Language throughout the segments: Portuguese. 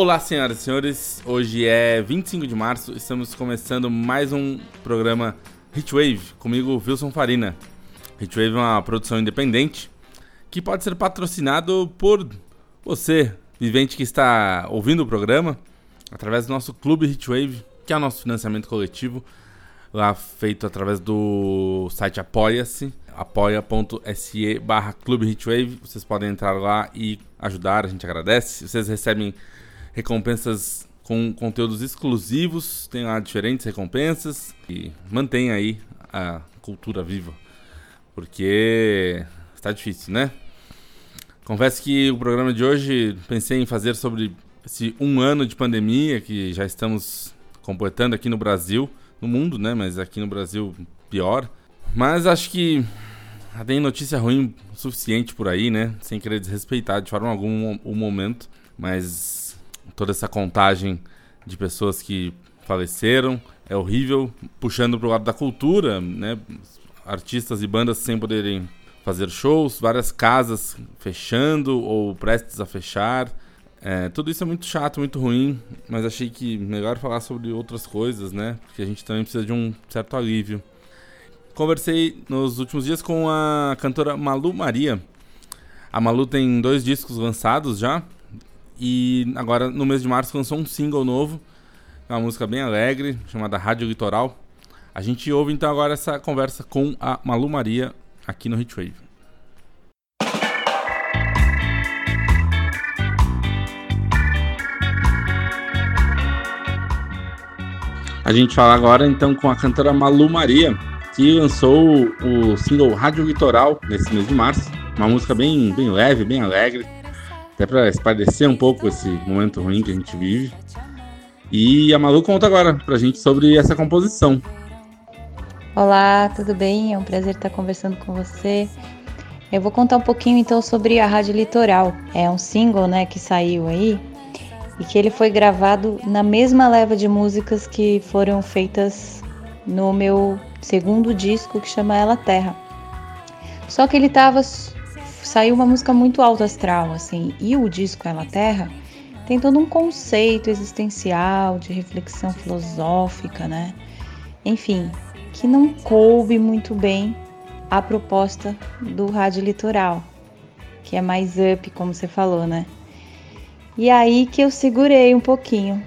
Olá, senhoras e senhores. Hoje é 25 de março. Estamos começando mais um programa Hitwave comigo, Wilson Farina. Hitwave é uma produção independente que pode ser patrocinado por você, vivente que está ouvindo o programa, através do nosso Clube Hitwave, que é o nosso financiamento coletivo, lá feito através do site Apoia-se, apoia.se barra Clube. Vocês podem entrar lá e ajudar, a gente agradece. Vocês recebem recompensas com conteúdos exclusivos, tem lá diferentes recompensas e mantém aí a cultura viva, porque está difícil, né? Confesso que o programa de hoje pensei em fazer sobre esse um ano de pandemia que já estamos completando aqui no Brasil, no mundo, né? Mas aqui no Brasil pior. Mas acho que tem notícia ruim suficiente por aí, né? Sem querer desrespeitar de forma alguma o momento, mas toda essa contagem de pessoas que faleceram. É horrível, puxando para o lado da cultura, né? Artistas e bandas sem poderem fazer shows, várias casas fechando ou prestes a fechar. É, tudo isso é muito chato, muito ruim, mas achei que melhor falar sobre outras coisas, né? Porque a gente também precisa de um certo alívio. Conversei nos últimos dias com a cantora Malu Maria. A Malu tem dois discos lançados já, e agora, no mês de março, lançou um single novo. Uma música bem alegre, chamada Rádio Litoral. A gente ouve então agora essa conversa com a Malu Maria aqui no Hitwave. A gente fala agora então com a cantora Malu Maria, que lançou o single Rádio Litoral nesse mês de março. Uma música bem, bem leve, bem alegre até para esparecer um pouco esse momento ruim que a gente vive. E a Malu conta agora pra gente sobre essa composição. Olá, tudo bem? É um prazer estar conversando com você. Eu vou contar um pouquinho então sobre a Rádio Litoral. É um single, né, que saiu aí e que ele foi gravado na mesma leva de músicas que foram feitas no meu segundo disco que chama Ela Terra. Só que ele estava saiu uma música muito alto astral, assim, e o disco Ela Terra tem todo um conceito existencial, de reflexão filosófica, né? Enfim, que não coube muito bem a proposta do Rádio Litoral, que é mais up, como você falou, né? E aí que eu segurei um pouquinho.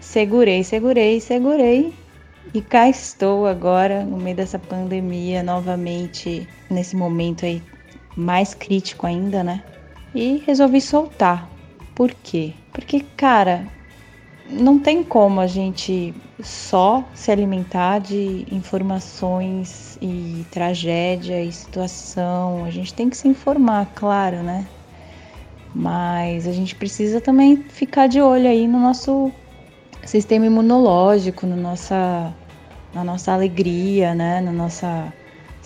Segurei, segurei, segurei. E cá estou agora, no meio dessa pandemia, novamente, nesse momento aí mais crítico ainda, né? E resolvi soltar. Por quê? Porque, cara, não tem como a gente só se alimentar de informações e tragédia e situação. A gente tem que se informar, claro, né? Mas a gente precisa também ficar de olho aí no nosso sistema imunológico, no nossa, na nossa alegria, né? Na nossa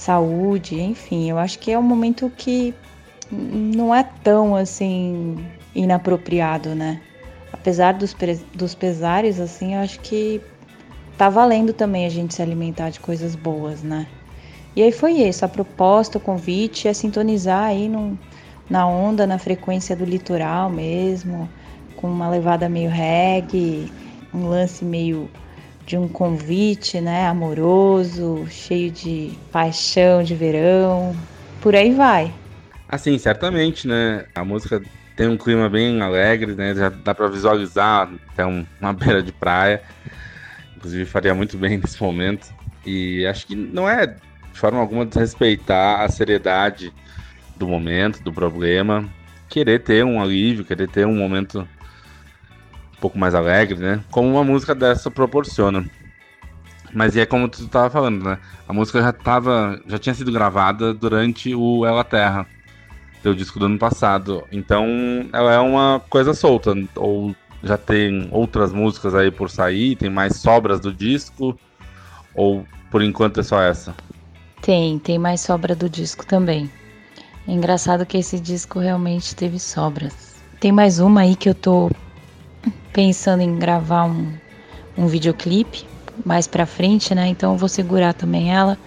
saúde, enfim, eu acho que é um momento que não é tão assim inapropriado, né? Apesar dos, dos pesares, assim, eu acho que tá valendo também a gente se alimentar de coisas boas, né? E aí foi isso, a proposta, o convite é sintonizar aí no, na onda, na frequência do litoral mesmo, com uma levada meio reggae, um lance meio de um convite, né, amoroso, cheio de paixão de verão, por aí vai. Assim, certamente, né? A música tem um clima bem alegre, né? Já dá para visualizar até uma beira de praia. Inclusive faria muito bem nesse momento. E acho que não é de forma alguma desrespeitar a seriedade do momento, do problema. Querer ter um alívio, querer ter um momento pouco mais alegre, né? Como uma música dessa proporciona. Mas é como tu estava falando, né? A música já tava, já tinha sido gravada durante o Ela Terra, teu disco do ano passado. Então, ela é uma coisa solta ou já tem outras músicas aí por sair, tem mais sobras do disco ou por enquanto é só essa? Tem, tem mais sobra do disco também. É engraçado que esse disco realmente teve sobras. Tem mais uma aí que eu tô pensando em gravar um, um videoclipe mais pra frente, né? Então eu vou segurar também ela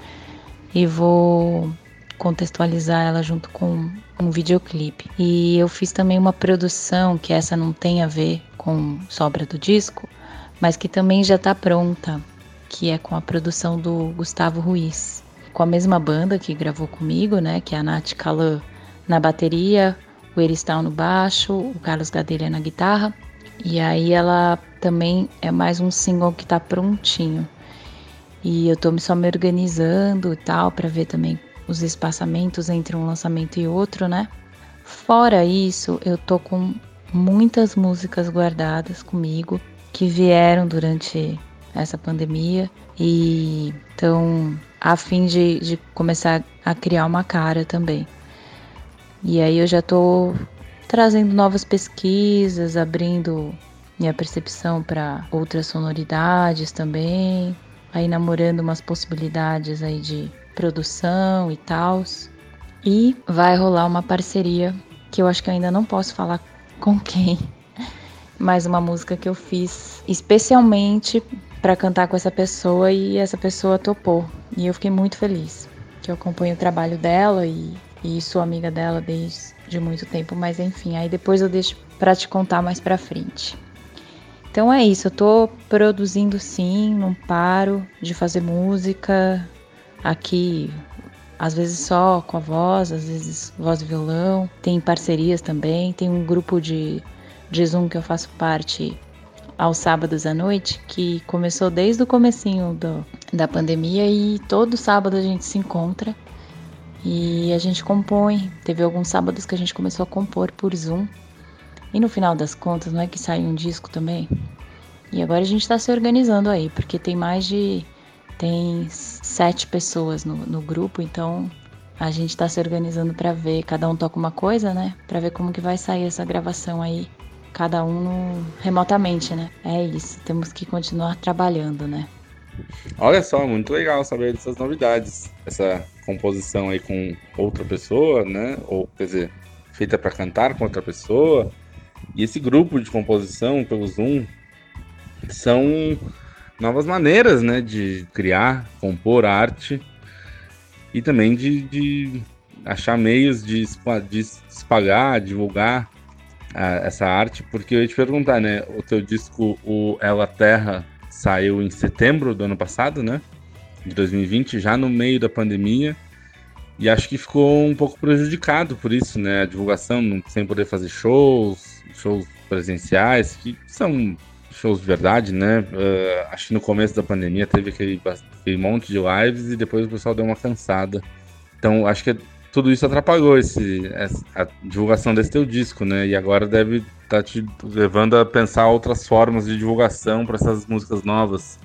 e vou contextualizar ela junto com um videoclipe. E eu fiz também uma produção que essa não tem a ver com sobra do disco, mas que também já está pronta, que é com a produção do Gustavo Ruiz, com a mesma banda que gravou comigo, né, que é a Nath Calan na bateria, o Eristal no baixo, o Carlos Gadelha na guitarra. E aí ela também é mais um single que está prontinho. E eu tô só me organizando e tal para ver também os espaçamentos entre um lançamento e outro, né? Fora isso, eu tô com muitas músicas guardadas comigo que vieram durante essa pandemia e estão a fim de, de começar a criar uma cara também. E aí eu já tô trazendo novas pesquisas, abrindo minha percepção para outras sonoridades também, aí namorando umas possibilidades aí de produção e tal. E vai rolar uma parceria que eu acho que eu ainda não posso falar com quem, mas uma música que eu fiz especialmente para cantar com essa pessoa e essa pessoa topou. E eu fiquei muito feliz. Que eu acompanho o trabalho dela e, e sou amiga dela desde muito tempo, mas enfim, aí depois eu deixo para te contar mais para frente. Então é isso, eu tô produzindo sim, não paro de fazer música, aqui, às vezes só com a voz, às vezes voz e violão. Tem parcerias também, tem um grupo de, de Zoom que eu faço parte aos sábados à noite, que começou desde o comecinho do, da pandemia e todo sábado a gente se encontra e a gente compõe. Teve alguns sábados que a gente começou a compor por Zoom. E no final das contas, não é que saiu um disco também? E agora a gente está se organizando aí, porque tem mais de tem sete pessoas no, no grupo, então a gente está se organizando para ver, cada um toca uma coisa, né? Para ver como que vai sair essa gravação aí, cada um remotamente, né? É isso, temos que continuar trabalhando, né? Olha só, muito legal saber dessas novidades. Essa composição aí com outra pessoa, né? Ou, quer dizer, feita para cantar com outra pessoa. E esse grupo de composição pelo Zoom são novas maneiras, né, de criar, compor arte e também de, de achar meios de, de espalhar, divulgar a, essa arte, porque eu ia te perguntar, né, o teu disco, o Ela Terra, saiu em setembro do ano passado, né, de 2020, já no meio da pandemia, e acho que ficou um pouco prejudicado por isso, né, a divulgação, sem poder fazer shows, shows presenciais, que são shows de verdade, né? Uh, acho que no começo da pandemia teve aquele, aquele, monte de lives e depois o pessoal deu uma cansada. Então acho que tudo isso atrapalhou esse, a divulgação desse teu disco, né? E agora deve tá te levando a pensar outras formas de divulgação para essas músicas novas.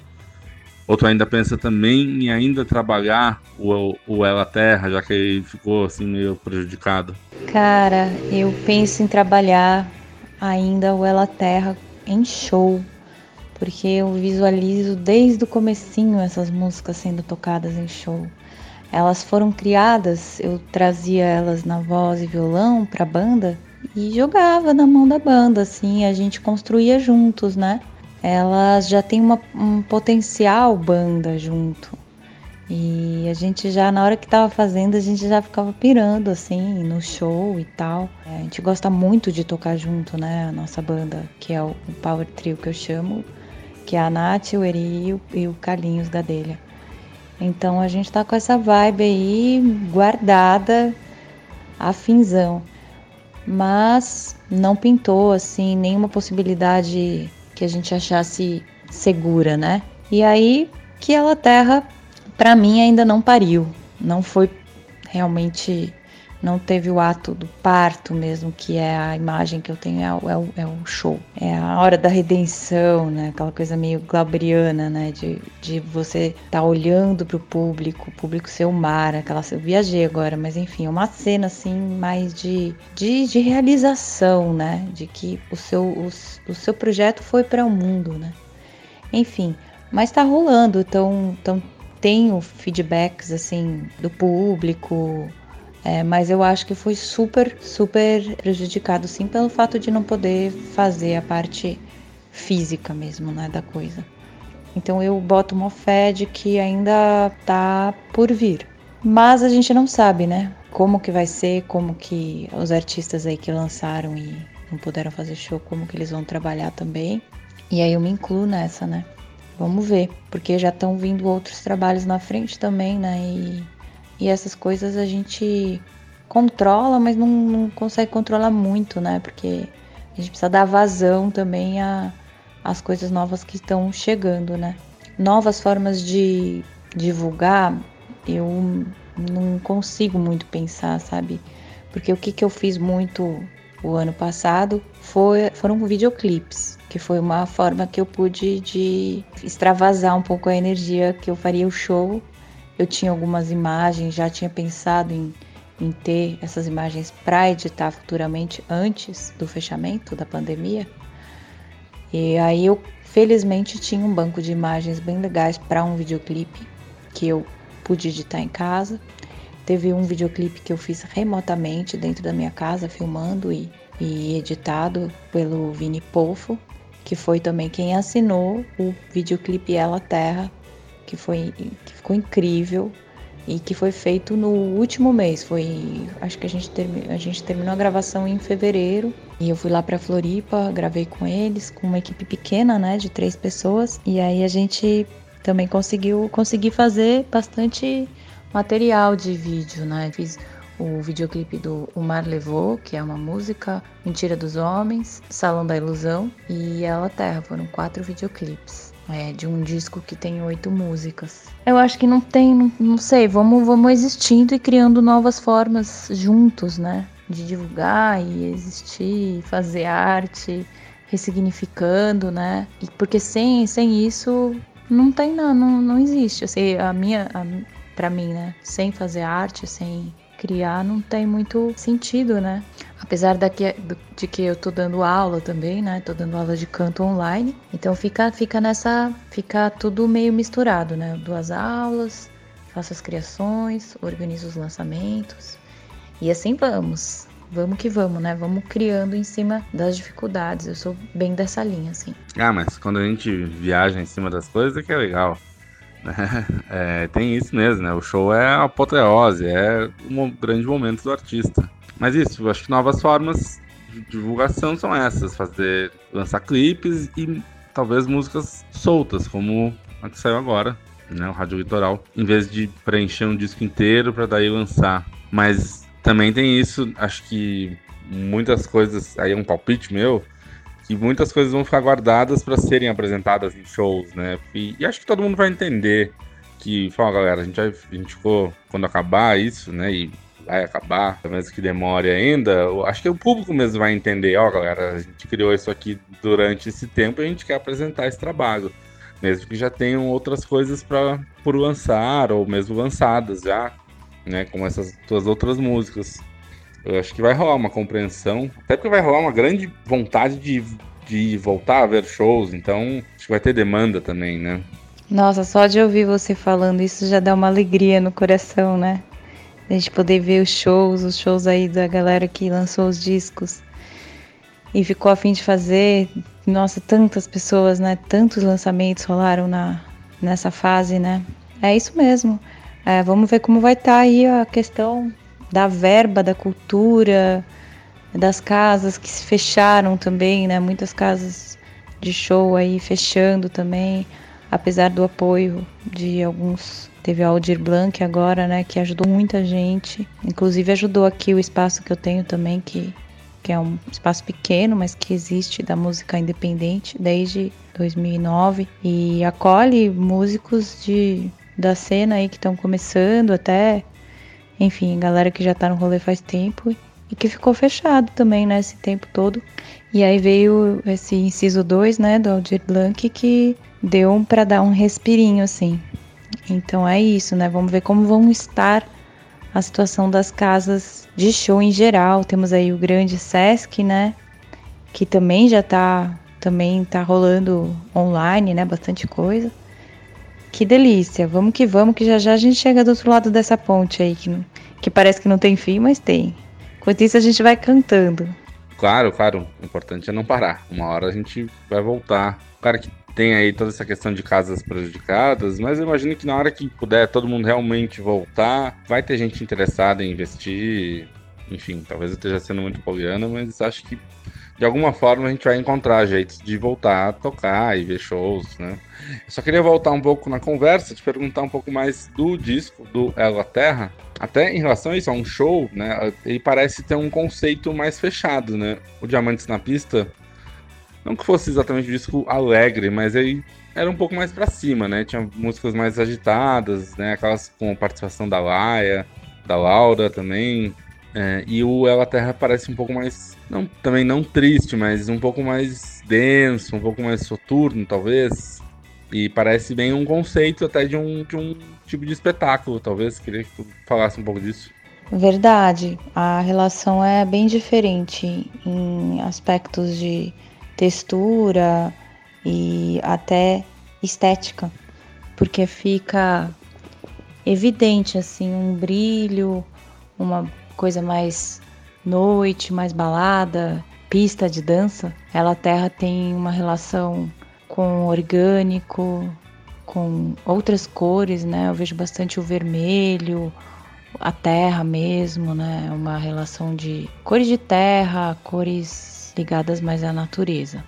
Ou tu ainda pensa também em ainda trabalhar o, o Ela Terra, já que ele ficou assim meio prejudicado? Cara, eu penso em trabalhar ainda o Ela Terra em show, porque eu visualizo desde o comecinho essas músicas sendo tocadas em show. Elas foram criadas, eu trazia elas na voz e violão para a banda e jogava na mão da banda, assim, a gente construía juntos, né? Elas já têm uma, um potencial banda junto. E a gente já, na hora que tava fazendo, a gente já ficava pirando, assim, no show e tal. É, a gente gosta muito de tocar junto, né? A nossa banda, que é o, Power Trio que eu chamo, que é a Nath, o Eri e o, e o Carlinhos Gadelha. Então a gente tá com essa vibe aí guardada, afinzão. Mas não pintou, assim, nenhuma possibilidade que a gente achasse segura, né? E aí que ela terra para mim ainda não pariu, não foi realmente não teve o ato do parto mesmo, que é a imagem que eu tenho, é o, é o, é o show. É a hora da redenção, né? Aquela coisa meio glaubriana, né? De, de você estar tá olhando para o público, o público ser o mar, aquela... Eu viajei agora, mas enfim, uma cena assim mais de, de, de realização, né? De que o seu, o, o seu projeto foi para o mundo, né? Enfim, mas está rolando, então, então tenho feedbacks assim do público, é, mas eu acho que foi super, super prejudicado sim pelo fato de não poder fazer a parte física mesmo, né, da coisa. Então eu boto uma fé de que ainda tá por vir. mas a gente não sabe, né? Como que vai ser, como que os artistas aí que lançaram e não puderam fazer show, como que eles vão trabalhar também. E aí eu me incluo nessa, né? Vamos ver, porque já estão vindo outros trabalhos na frente também, né? E, e essas coisas a gente controla, mas não, não consegue controlar muito, né? Porque a gente precisa dar vazão também a, as coisas novas que estão chegando, né? Novas formas de divulgar, eu não consigo muito pensar, sabe? Porque o que, que eu fiz muito o ano passado foi, foram videoclipes, que foi uma forma que eu pude de extravasar um pouco a energia que eu faria o show. Eu tinha algumas imagens, já tinha pensado em, em ter essas imagens para editar futuramente antes do fechamento da pandemia. E aí eu felizmente tinha um banco de imagens bem legais para um videoclipe que eu pude editar em casa. Teve um videoclipe que eu fiz remotamente dentro da minha casa, filmando e, e editado pelo Vini Polfo, que foi também quem assinou o videoclipe Ela Terra, que foi que ficou incrível e que foi feito no último mês. Foi, acho que a gente, termi, a gente terminou a gravação em fevereiro e eu fui lá para Floripa, gravei com eles, com uma equipe pequena, né, de três pessoas. E aí a gente também conseguiu conseguir fazer bastante material de vídeo, né? Fiz o videoclipe do O Mar Levou, que é uma música, Mentira dos Homens, Salão da Ilusão e Ela Terra. Foram quatro videoclipes. É, de um disco que tem oito músicas. Eu acho que não tem, não, não sei, vamos, vamos existindo e criando novas formas juntos, né? De divulgar e existir, fazer arte, ressignificando, né? E porque sem, sem isso não tem não, não, não existe. Assim, a minha, a, para mim, né? Sem fazer arte, sem criar, não tem muito sentido, né? Apesar daqui, de que eu tô dando aula também, né? Tô dando aula de canto online. Então fica, fica nessa. Fica tudo meio misturado, né? duas aulas, faço as criações, organizo os lançamentos. E assim vamos vamos que vamos, né? Vamos criando em cima das dificuldades. Eu sou bem dessa linha, assim. Ah, mas quando a gente viaja em cima das coisas é que é legal. É, tem isso mesmo, né? O show é a apoteose, é um grande momento do artista. Mas isso, acho que novas formas de divulgação são essas: fazer, lançar clipes e talvez músicas soltas, como a que saiu agora, né? O Rádio Litoral, em vez de preencher um disco inteiro para daí lançar. Mas também tem isso, acho que muitas coisas, aí é um palpite meu, que muitas coisas vão ficar guardadas para serem apresentadas em shows, né? E, e, acho que todo mundo vai entender que, fala galera, a gente, vai, a gente ficou, quando acabar isso, né? E vai acabar, mesmo que demore ainda, acho que o público mesmo vai entender, ó, galera, a gente criou isso aqui durante esse tempo e a gente quer apresentar esse trabalho. Mesmo que já tenham outras coisas para por lançar, ou mesmo lançadas já né? Como essas tuas outras músicas. Eu acho que vai rolar uma compreensão, até porque vai rolar uma grande vontade de, de voltar a ver shows, então acho que vai ter demanda também, né? Nossa, só de ouvir você falando isso já dá uma alegria no coração, né? A gente poder ver os shows, os shows aí da galera que lançou os discos e ficou a fim de fazer. Nossa, tantas pessoas, né? Tantos lançamentos rolaram na, nessa fase, né? É isso mesmo. É, vamos ver como vai estar tá aí a questão da verba da cultura, das casas que se fecharam também, né? Muitas casas de show aí fechando também, apesar do apoio de alguns. Teve a Aldir Blanc agora, né? Que ajudou muita gente. Inclusive ajudou aqui o espaço que eu tenho também, que, que é um espaço pequeno, mas que existe da música independente desde 2009 e acolhe músicos de da cena aí que estão começando até, enfim, galera que já tá no rolê faz tempo e que ficou fechado também, né, esse tempo todo. E aí veio esse inciso 2, né, do Aldir Blanc que deu para dar um respirinho assim. Então é isso, né? Vamos ver como vão estar a situação das casas de show em geral. Temos aí o grande Sesc, né, que também já tá também tá rolando online, né, bastante coisa. Que delícia. Vamos que vamos, que já já a gente chega do outro lado dessa ponte aí, que, que parece que não tem fim, mas tem. Enquanto isso, a gente vai cantando. Claro, claro. O importante é não parar. Uma hora a gente vai voltar. Cara, que tem aí toda essa questão de casas prejudicadas, mas eu imagino que na hora que puder todo mundo realmente voltar, vai ter gente interessada em investir. Enfim, talvez eu esteja sendo muito poliana, mas acho que de alguma forma a gente vai encontrar jeitos de voltar a tocar e ver shows, né? Eu só queria voltar um pouco na conversa, te perguntar um pouco mais do disco do Ela Terra. Até em relação a isso, a um show, né? Ele parece ter um conceito mais fechado, né? O Diamantes na Pista, não que fosse exatamente um disco alegre, mas ele era um pouco mais para cima, né? Tinha músicas mais agitadas, né? Aquelas com participação da Laia, da Laura também. É, e o Ela Terra parece um pouco mais. Não, também não triste, mas um pouco mais denso, um pouco mais soturno, talvez. E parece bem um conceito até de um, de um tipo de espetáculo, talvez. Queria que tu falasse um pouco disso. Verdade. A relação é bem diferente em aspectos de textura e até estética, porque fica evidente assim um brilho, uma coisa mais noite, mais balada, pista de dança, ela terra tem uma relação com orgânico, com outras cores, né? Eu vejo bastante o vermelho, a terra mesmo, né? Uma relação de cores de terra, cores ligadas mais à natureza.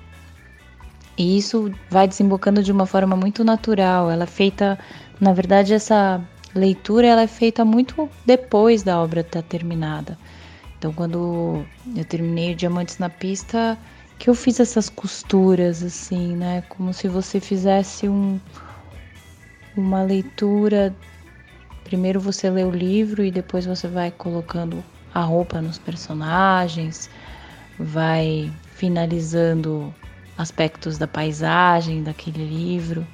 E isso vai desembocando de uma forma muito natural. Ela é feita, na verdade, essa leitura ela é feita muito depois da obra estar tá terminada. Então, quando eu terminei Diamantes na Pista, que eu fiz essas costuras assim, né? Como se você fizesse um, uma leitura. Primeiro você lê o livro e depois você vai colocando a roupa nos personagens, vai finalizando aspectos da paisagem daquele livro.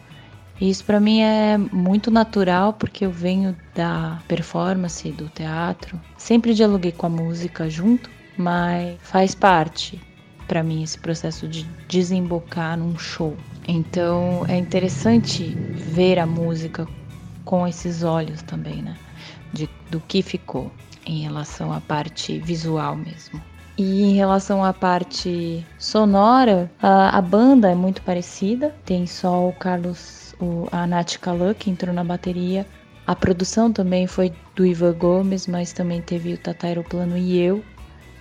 Isso para mim é muito natural porque eu venho da performance, do teatro. Sempre dialoguei com a música junto, mas faz parte para mim esse processo de desembocar num show. Então é interessante ver a música com esses olhos também, né? De, do que ficou em relação à parte visual mesmo. E em relação à parte sonora, a, a banda é muito parecida. Tem só o Carlos, o, a Nath Kalan, que entrou na bateria. A produção também foi do Ivan Gomes, mas também teve o Tata Aeroplano e eu,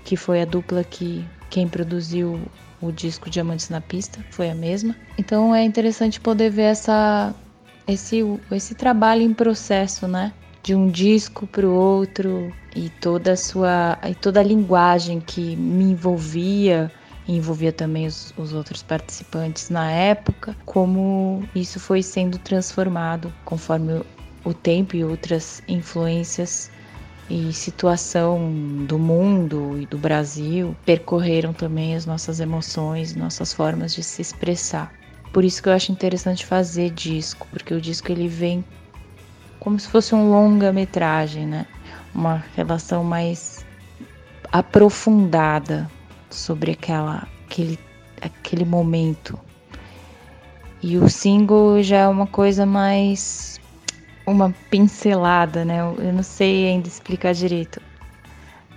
que foi a dupla que quem produziu o disco Diamantes na Pista, foi a mesma. Então é interessante poder ver essa, esse, esse trabalho em processo, né? De um disco para o outro e toda a sua e toda a linguagem que me envolvia envolvia também os, os outros participantes na época, como isso foi sendo transformado conforme o tempo e outras influências e situação do mundo e do Brasil percorreram também as nossas emoções, nossas formas de se expressar. Por isso que eu acho interessante fazer disco, porque o disco ele vem como se fosse um longa-metragem, né? Uma relação mais aprofundada sobre aquela, aquele, aquele momento. E o single já é uma coisa mais uma pincelada, né? Eu não sei ainda explicar direito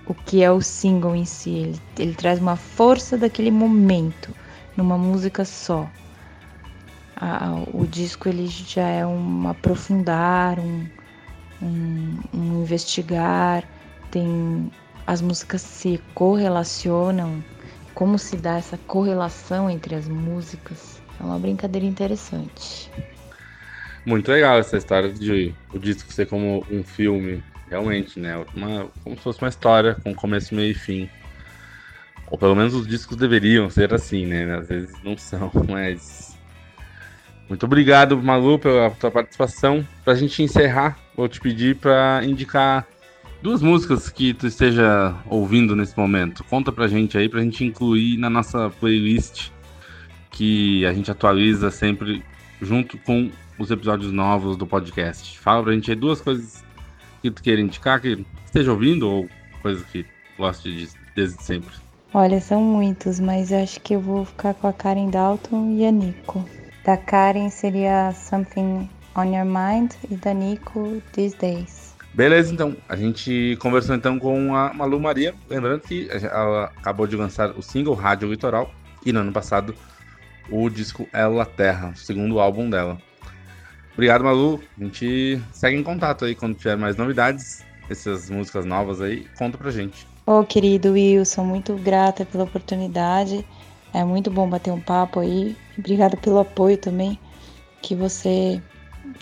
o que é o single em si. Ele, ele traz uma força daquele momento numa música só a, o disco ele já é um aprofundar, um, um, um investigar, tem as músicas se correlacionam, como se dá essa correlação entre as músicas. É uma brincadeira interessante. Muito legal essa história de o disco ser como um filme, realmente, né? Uma, como se fosse uma história com começo, meio e fim. Ou pelo menos os discos deveriam ser assim, né? Às vezes não são, mas muito obrigado, Malu, pela tua participação. Pra gente encerrar, vou te pedir para indicar duas músicas que tu esteja ouvindo nesse momento. Conta pra gente aí, pra gente incluir na nossa playlist que a gente atualiza sempre junto com os episódios novos do podcast. Fala pra gente aí duas coisas que tu queira indicar, que esteja ouvindo, ou coisas que goste de, desde sempre. Olha, são muitos, mas eu acho que eu vou ficar com a Karen Dalton e a Nico. Da Karen seria Something on Your Mind e da Nico These Days. Beleza, então. A gente conversou então com a Malu Maria. Lembrando que ela acabou de lançar o single Rádio Litoral e no ano passado o disco Ela Terra, o segundo álbum dela. Obrigado, Malu. A gente segue em contato aí quando tiver mais novidades, essas músicas novas aí, conta pra gente. Ô, oh, querido Wilson, muito grata pela oportunidade. É muito bom bater um papo aí. Obrigada pelo apoio também que você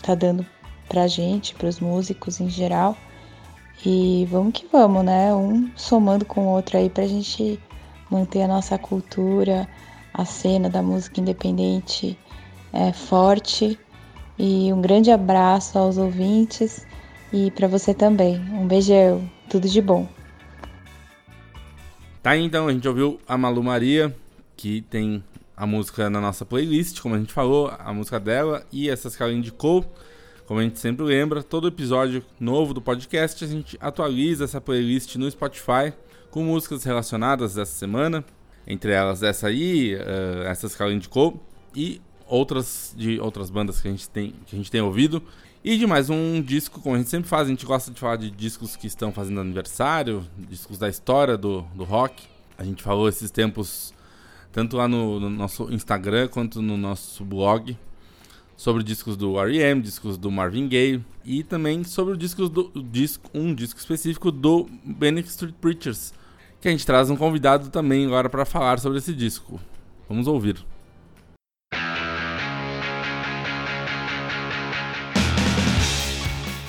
tá dando pra gente, pros músicos em geral. E vamos que vamos, né? Um somando com o outro aí pra gente manter a nossa cultura, a cena da música independente é, forte. E um grande abraço aos ouvintes e para você também. Um beijão, tudo de bom. Tá então, a gente ouviu a Malu Maria, que tem a música na nossa playlist, como a gente falou, a música dela e essas que ela indicou. Como a gente sempre lembra, todo episódio novo do podcast a gente atualiza essa playlist no Spotify com músicas relacionadas dessa semana, entre elas essa aí, uh, essas que ela indicou e outras de outras bandas que a gente tem que a gente tem ouvido. E de mais um disco, como a gente sempre faz, a gente gosta de falar de discos que estão fazendo aniversário, discos da história do, do rock. A gente falou esses tempos, tanto lá no, no nosso Instagram quanto no nosso blog, sobre discos do R.E.M., discos do Marvin Gaye e também sobre discos do disco, um disco específico do Manic Street Preachers, que a gente traz um convidado também agora para falar sobre esse disco. Vamos ouvir.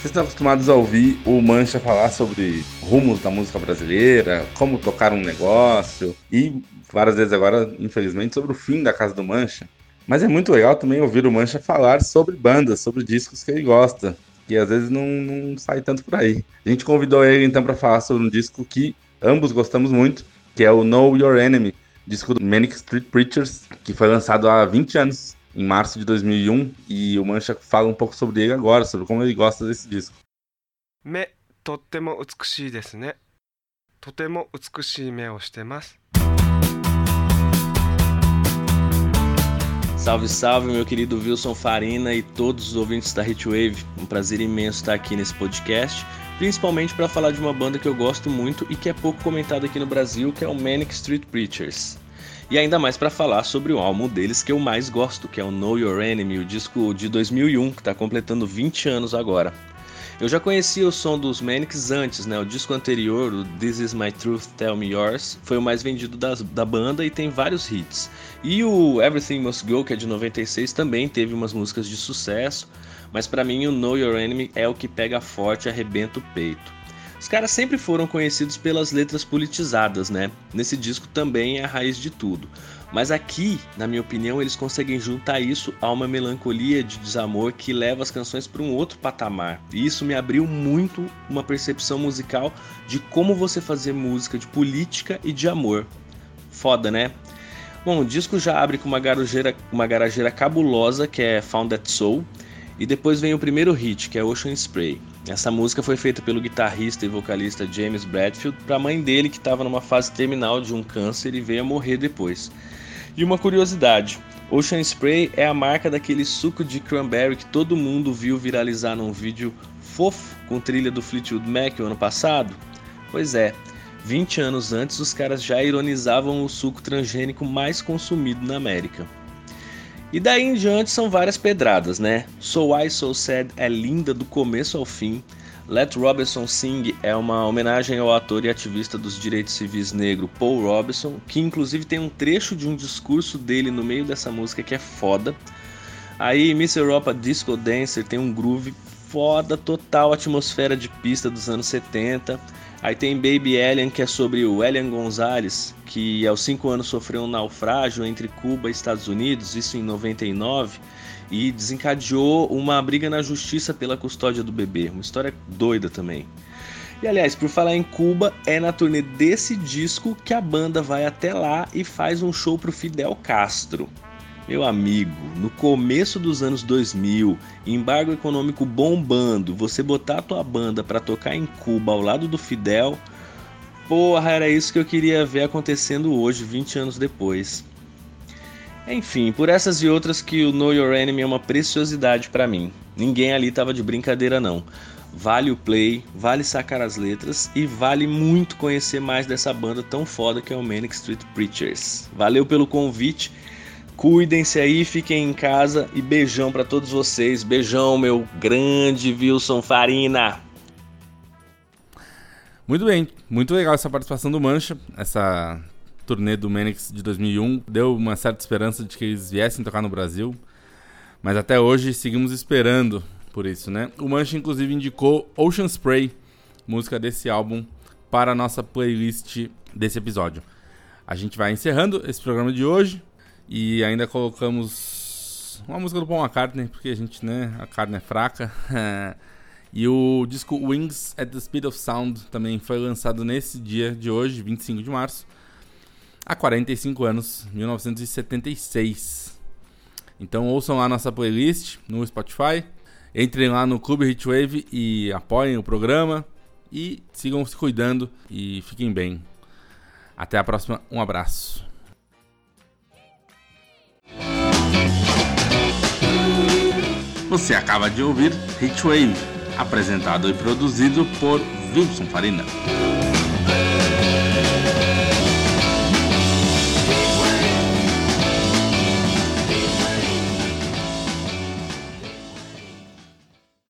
Vocês estão acostumados a ouvir o Mancha falar sobre rumos da música brasileira, como tocar um negócio e várias vezes agora, infelizmente, sobre o fim da Casa do Mancha. Mas é muito legal também ouvir o Mancha falar sobre bandas, sobre discos que ele gosta, que às vezes não, não sai tanto por aí. A gente convidou ele então para falar sobre um disco que ambos gostamos muito, que é o Know Your Enemy, disco do Manic Street Preachers, que foi lançado há 20 anos em março de 2001 e o Mancha fala um pouco sobre ele agora, sobre como ele gosta desse disco. Me, とっても美しいですね。とても美しい目をしてます。Salve, salve, meu querido Wilson Farina e todos os ouvintes da Hitwave. Um prazer imenso estar aqui nesse podcast, principalmente para falar de uma banda que eu gosto muito e que é pouco comentada aqui no Brasil, que é o Manic Street Preachers. E ainda mais para falar sobre o álbum deles que eu mais gosto, que é o Know Your Enemy, o disco de 2001, que está completando 20 anos agora. Eu já conhecia o som dos Manics antes, né? O disco anterior, o This Is My Truth, Tell Me Yours, foi o mais vendido da banda e tem vários hits. E o Everything Must Go, que é de 96, também teve umas músicas de sucesso, mas para mim o Know Your Enemy é o que pega forte e arrebenta o peito. Os caras sempre foram conhecidos pelas letras politizadas, né? Nesse disco também é a raiz de tudo. Mas aqui, na minha opinião, eles conseguem juntar isso a uma melancolia de desamor que leva as canções para um outro patamar. E isso me abriu muito uma percepção musical de como você fazer música de política e de amor. Foda, né? Bom, o disco já abre com uma garageira, uma garageira cabulosa que é Found That Soul, e depois vem o primeiro hit, que é Ocean Spray. Essa música foi feita pelo guitarrista e vocalista James Bradfield para a mãe dele que estava numa fase terminal de um câncer e veio a morrer depois. E uma curiosidade: Ocean Spray é a marca daquele suco de cranberry que todo mundo viu viralizar num vídeo fofo com trilha do Fleetwood Mac o ano passado? Pois é, 20 anos antes os caras já ironizavam o suco transgênico mais consumido na América. E daí em diante são várias pedradas, né? So I So Sad é linda do começo ao fim. Let Robinson Sing é uma homenagem ao ator e ativista dos direitos civis negro Paul Robinson, que inclusive tem um trecho de um discurso dele no meio dessa música que é foda. Aí Miss Europa Disco Dancer tem um groove foda total, atmosfera de pista dos anos 70. Aí tem Baby Alien, que é sobre o Elian Gonzalez, que aos 5 anos sofreu um naufrágio entre Cuba e Estados Unidos, isso em 99, e desencadeou uma briga na justiça pela custódia do bebê. Uma história doida também. E aliás, por falar em Cuba, é na turnê desse disco que a banda vai até lá e faz um show pro Fidel Castro. Meu amigo, no começo dos anos 2000, embargo econômico bombando, você botar a tua banda para tocar em Cuba ao lado do Fidel, porra, era isso que eu queria ver acontecendo hoje, 20 anos depois. Enfim, por essas e outras que o Know Your Enemy é uma preciosidade para mim. Ninguém ali tava de brincadeira não. Vale o play, vale sacar as letras e vale muito conhecer mais dessa banda tão foda que é o Manic Street Preachers. Valeu pelo convite Cuidem-se aí, fiquem em casa e beijão para todos vocês. Beijão, meu grande Wilson Farina. Muito bem, muito legal essa participação do Mancha, essa turnê do Menix de 2001. Deu uma certa esperança de que eles viessem tocar no Brasil, mas até hoje seguimos esperando por isso, né? O Mancha, inclusive, indicou Ocean Spray, música desse álbum, para a nossa playlist desse episódio. A gente vai encerrando esse programa de hoje e ainda colocamos uma música do Paul McCartney, porque a gente, né, a carne é fraca. e o disco Wings at the Speed of Sound também foi lançado nesse dia de hoje, 25 de março, há 45 anos, 1976. Então ouçam lá nossa playlist no Spotify, entrem lá no Clube Hitwave e apoiem o programa e sigam se cuidando e fiquem bem. Até a próxima, um abraço. Você acaba de ouvir Hitwave, apresentado e produzido por Wilson Farina.